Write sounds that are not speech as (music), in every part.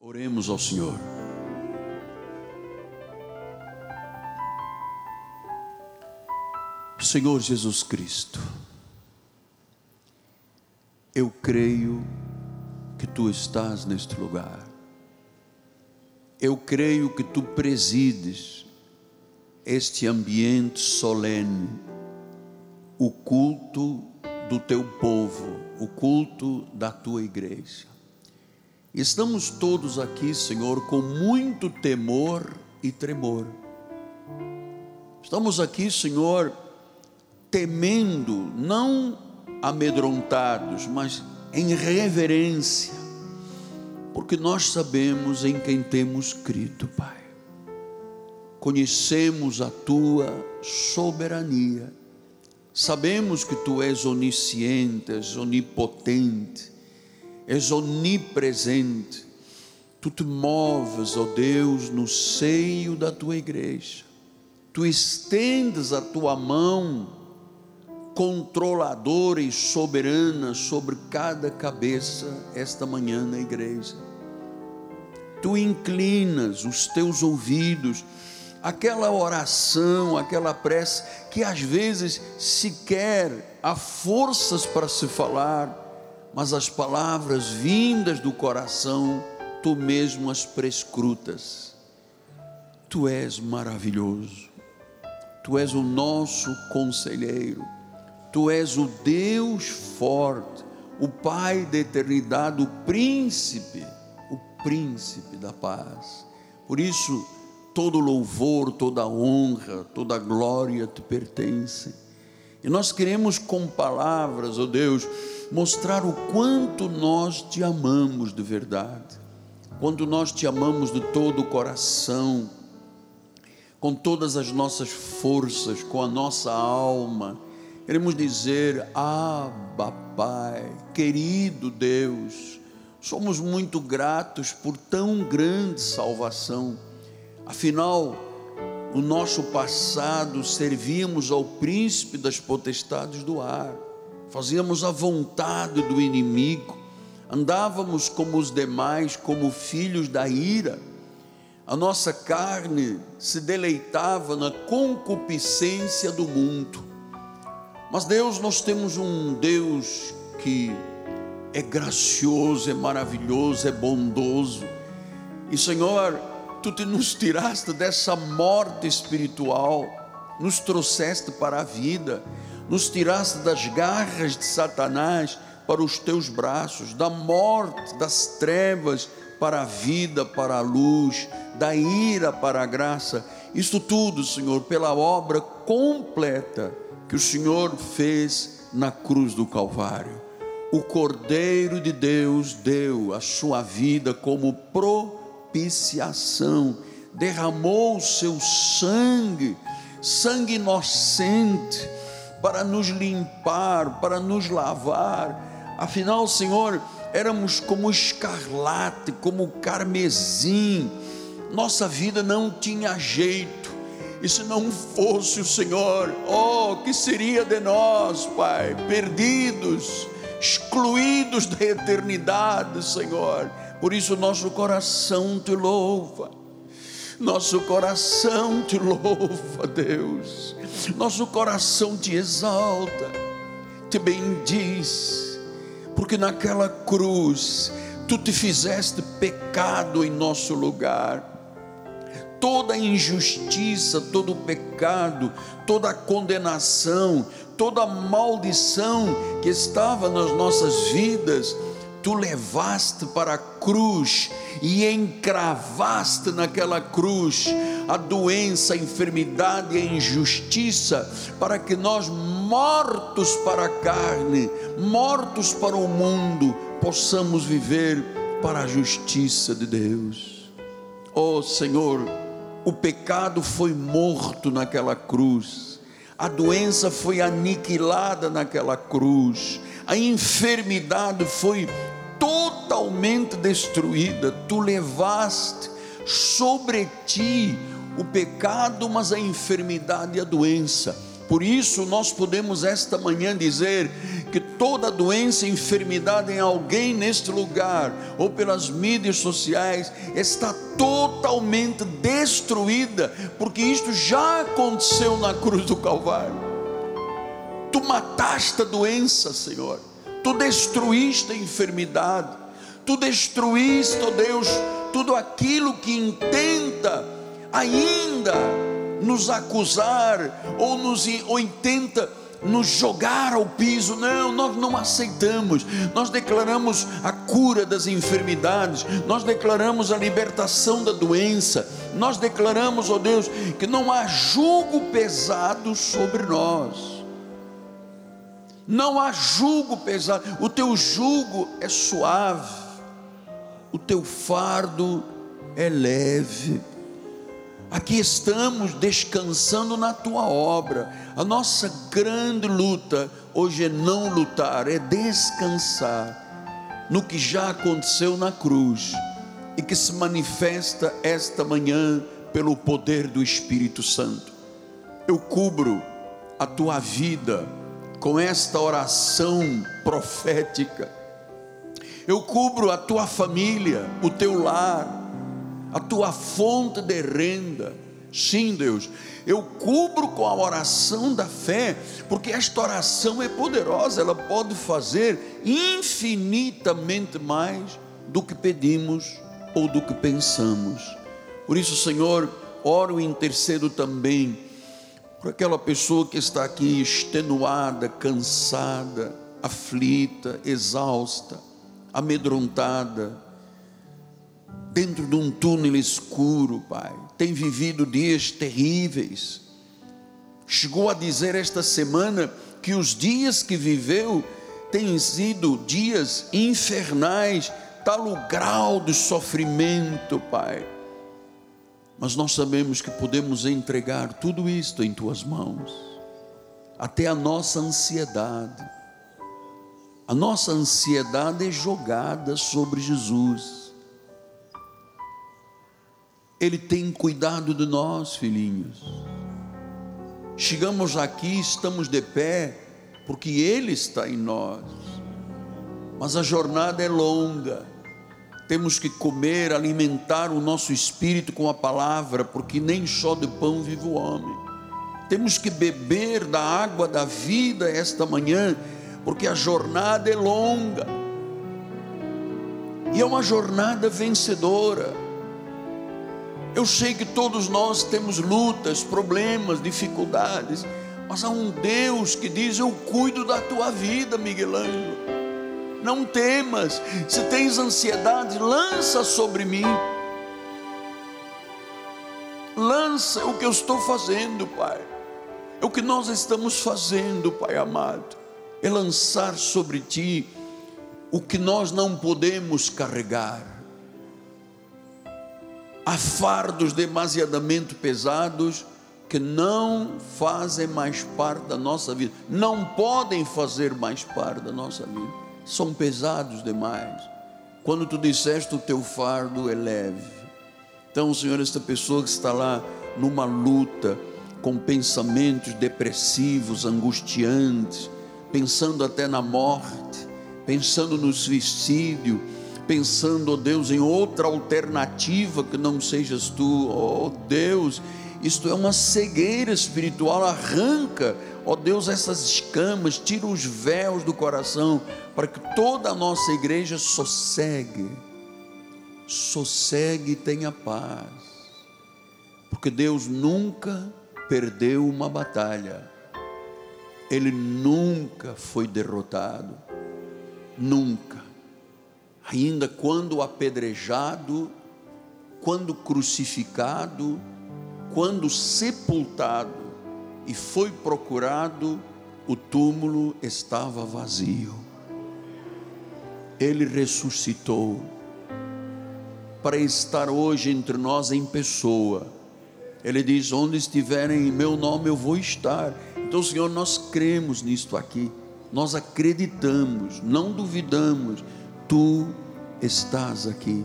Oremos ao Senhor. Senhor Jesus Cristo, eu creio que tu estás neste lugar. Eu creio que tu presides este ambiente solene, o culto do teu povo, o culto da tua igreja. Estamos todos aqui, Senhor, com muito temor e tremor. Estamos aqui, Senhor, temendo, não amedrontados, mas em reverência, porque nós sabemos em quem temos crido, Pai. Conhecemos a tua soberania, sabemos que tu és onisciente, és onipotente, és onipresente. Tu te moves, ó Deus, no seio da tua igreja. Tu estendes a tua mão controladora e soberana sobre cada cabeça esta manhã na igreja. Tu inclinas os teus ouvidos aquela oração, aquela prece que às vezes sequer há forças para se falar mas as palavras vindas do coração, tu mesmo as prescrutas. Tu és maravilhoso, tu és o nosso conselheiro, tu és o Deus forte, o Pai da eternidade, o príncipe, o príncipe da paz. Por isso, todo louvor, toda honra, toda glória te pertence. E nós queremos com palavras, ó oh Deus, mostrar o quanto nós te amamos de verdade, quando nós te amamos de todo o coração, com todas as nossas forças, com a nossa alma, queremos dizer: Abba, Pai, querido Deus, somos muito gratos por tão grande salvação, afinal, no nosso passado servíamos ao príncipe das potestades do ar fazíamos a vontade do inimigo, andávamos como os demais, como filhos da ira, a nossa carne se deleitava na concupiscência do mundo. Mas Deus, nós temos um Deus que é gracioso, é maravilhoso, é bondoso. E Senhor, tu te nos tiraste dessa morte espiritual, nos trouxeste para a vida nos tiraste das garras de Satanás para os teus braços, da morte, das trevas para a vida, para a luz, da ira para a graça. Isso tudo, Senhor, pela obra completa que o Senhor fez na cruz do Calvário. O Cordeiro de Deus deu a sua vida como propiciação, derramou o seu sangue, sangue inocente para nos limpar, para nos lavar. Afinal, Senhor, éramos como escarlate, como carmesim, nossa vida não tinha jeito. E se não fosse o Senhor, oh, que seria de nós, Pai, perdidos, excluídos da eternidade, Senhor. Por isso nosso coração te louva. Nosso coração te louva, Deus nosso coração te exalta, te bendiz, porque naquela cruz tu te fizeste pecado em nosso lugar. Toda injustiça, todo pecado, toda condenação, toda maldição que estava nas nossas vidas, tu levaste para a cruz e encravaste naquela cruz a doença, a enfermidade e a injustiça, para que nós, mortos para a carne, mortos para o mundo, possamos viver para a justiça de Deus. Oh Senhor, o pecado foi morto naquela cruz, a doença foi aniquilada naquela cruz, a enfermidade foi totalmente destruída, tu levaste sobre ti o pecado, mas a enfermidade e a doença. Por isso nós podemos esta manhã dizer que toda doença e enfermidade em alguém neste lugar ou pelas mídias sociais está totalmente destruída, porque isto já aconteceu na cruz do Calvário. Tu mataste a doença, Senhor. Tu destruíste a enfermidade. Tu destruíste, ó oh Deus, tudo aquilo que intenta ainda nos acusar ou nos ou intenta nos jogar ao piso. Não, nós não aceitamos. Nós declaramos a cura das enfermidades, nós declaramos a libertação da doença, nós declaramos, ó oh Deus, que não há jugo pesado sobre nós. Não há jugo pesado, o teu jugo é suave, o teu fardo é leve. Aqui estamos descansando na tua obra. A nossa grande luta hoje é não lutar, é descansar no que já aconteceu na cruz e que se manifesta esta manhã pelo poder do Espírito Santo. Eu cubro a tua vida com esta oração profética. Eu cubro a tua família, o teu lar, a tua fonte de renda. Sim, Deus, eu cubro com a oração da fé, porque esta oração é poderosa, ela pode fazer infinitamente mais do que pedimos ou do que pensamos. Por isso, Senhor, oro e intercedo também por aquela pessoa que está aqui extenuada, cansada, aflita, exausta, amedrontada, dentro de um túnel escuro, Pai, tem vivido dias terríveis. Chegou a dizer esta semana que os dias que viveu têm sido dias infernais, tal o grau de sofrimento, Pai. Mas nós sabemos que podemos entregar tudo isto em tuas mãos, até a nossa ansiedade. A nossa ansiedade é jogada sobre Jesus ele tem cuidado de nós, filhinhos. Chegamos aqui, estamos de pé, porque Ele está em nós. Mas a jornada é longa. Temos que comer, alimentar o nosso espírito com a palavra, porque nem só de pão vive o homem. Temos que beber da água da vida esta manhã, porque a jornada é longa. E é uma jornada vencedora eu sei que todos nós temos lutas, problemas, dificuldades, mas há um Deus que diz: Eu cuido da tua vida, Miguel Ângelo. Não temas, se tens ansiedade, lança sobre mim. Lança o que eu estou fazendo, Pai. É o que nós estamos fazendo, Pai amado. É lançar sobre ti o que nós não podemos carregar há fardos demasiadamente pesados que não fazem mais parte da nossa vida, não podem fazer mais parte da nossa vida, são pesados demais. Quando tu disseste o teu fardo é leve, então, Senhor, esta pessoa que está lá numa luta, com pensamentos depressivos, angustiantes, pensando até na morte, pensando no suicídio, pensando, oh Deus, em outra alternativa que não sejas tu, oh Deus, isto é uma cegueira espiritual, arranca, ó Deus, essas escamas, tira os véus do coração, para que toda a nossa igreja sossegue, sossegue e tenha paz, porque Deus nunca perdeu uma batalha, Ele nunca foi derrotado, nunca. Ainda quando apedrejado, quando crucificado, quando sepultado e foi procurado, o túmulo estava vazio. Ele ressuscitou para estar hoje entre nós em pessoa. Ele diz: Onde estiverem em meu nome, eu vou estar. Então, Senhor, nós cremos nisto aqui, nós acreditamos, não duvidamos tu estás aqui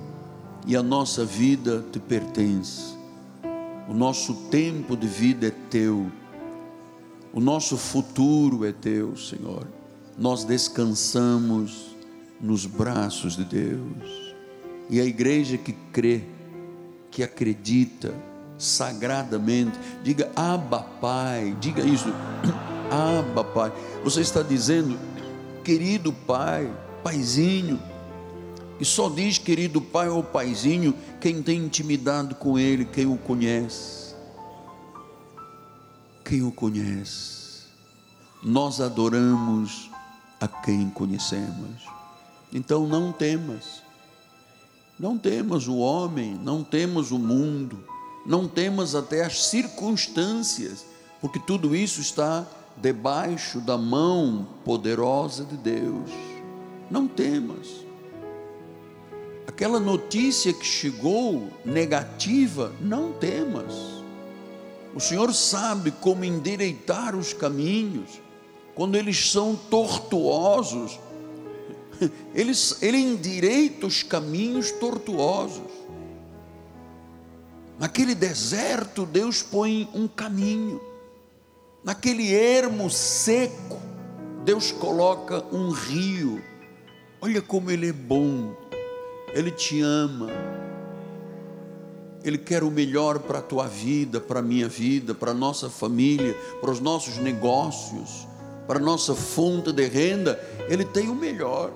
e a nossa vida te pertence. O nosso tempo de vida é teu. O nosso futuro é teu, Senhor. nós descansamos nos braços de Deus. E a igreja que crê, que acredita sagradamente, diga Abba Pai, diga isso, (clears throat) Abba Pai. Você está dizendo, querido Pai, Paizinho, e só diz querido Pai ou Paizinho quem tem intimidade com Ele, quem o conhece. Quem o conhece. Nós adoramos a quem conhecemos. Então não temas, não temas o homem, não temas o mundo, não temas até as circunstâncias, porque tudo isso está debaixo da mão poderosa de Deus. Não temas. Aquela notícia que chegou negativa, não temas. O Senhor sabe como endireitar os caminhos quando eles são tortuosos, (laughs) ele, ele endireita os caminhos tortuosos. Naquele deserto, Deus põe um caminho. Naquele ermo seco, Deus coloca um rio. Olha como Ele é bom, Ele te ama, Ele quer o melhor para a tua vida, para a minha vida, para a nossa família, para os nossos negócios para nossa fonte de renda, Ele tem o melhor.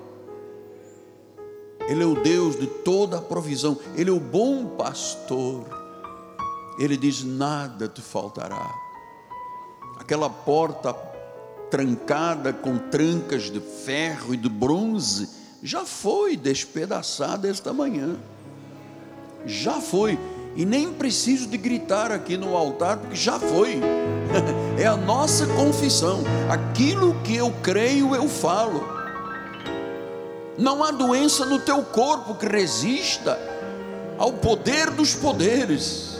Ele é o Deus de toda a provisão, Ele é o bom pastor. Ele diz: nada te faltará. Aquela porta trancada com trancas de ferro e de bronze já foi despedaçada esta manhã. Já foi e nem preciso de gritar aqui no altar, porque já foi. (laughs) é a nossa confissão. Aquilo que eu creio, eu falo. Não há doença no teu corpo que resista ao poder dos poderes.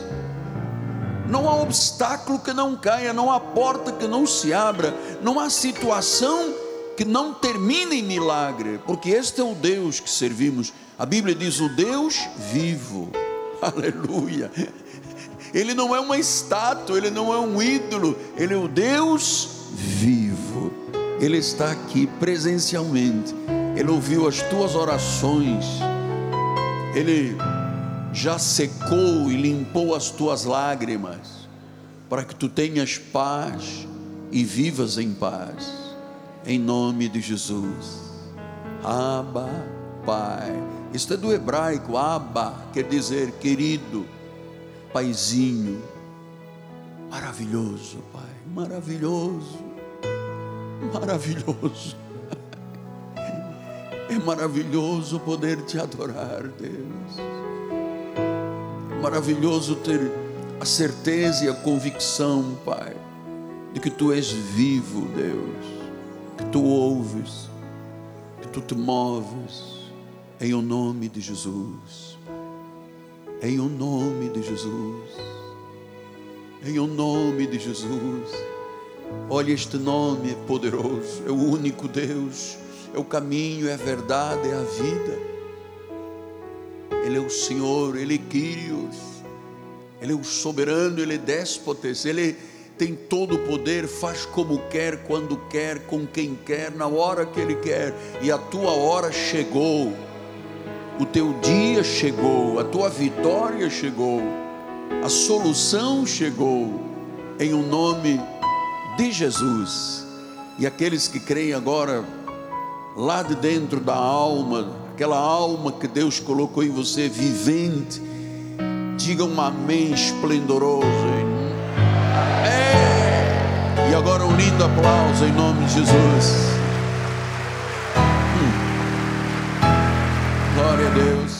Não há obstáculo que não caia, não há porta que não se abra, não há situação que não termine em milagre, porque este é o Deus que servimos. A Bíblia diz: o Deus vivo (laughs) Aleluia. Ele não é uma estátua, ele não é um ídolo, ele é o Deus vivo. Ele está aqui presencialmente. Ele ouviu as tuas orações. Ele já secou e limpou as tuas lágrimas, para que tu tenhas paz e vivas em paz. Em nome de Jesus. Abba, Pai. Isto é do hebraico, Abba, quer dizer querido, paizinho. Maravilhoso, Pai, maravilhoso, maravilhoso. É maravilhoso poder te adorar, Deus. Maravilhoso ter a certeza e a convicção, Pai, de que Tu és vivo, Deus, que Tu ouves, que Tu te moves em o nome de Jesus. Em o nome de Jesus. Em o nome de Jesus. Olha, este nome é poderoso, é o único Deus, é o caminho, é a verdade, é a vida. Ele é o Senhor, Ele é Quírios, Ele é o soberano, Ele é déspotes, Ele tem todo o poder, faz como quer, quando quer, com quem quer, na hora que Ele quer, e a tua hora chegou o teu dia chegou, a tua vitória chegou, a solução chegou, em o um nome de Jesus. E aqueles que creem agora, lá de dentro da alma, aquela alma que Deus colocou em você, vivente, digam um amém esplendoroso. É! E agora um lindo aplauso em nome de Jesus. Glória a Deus.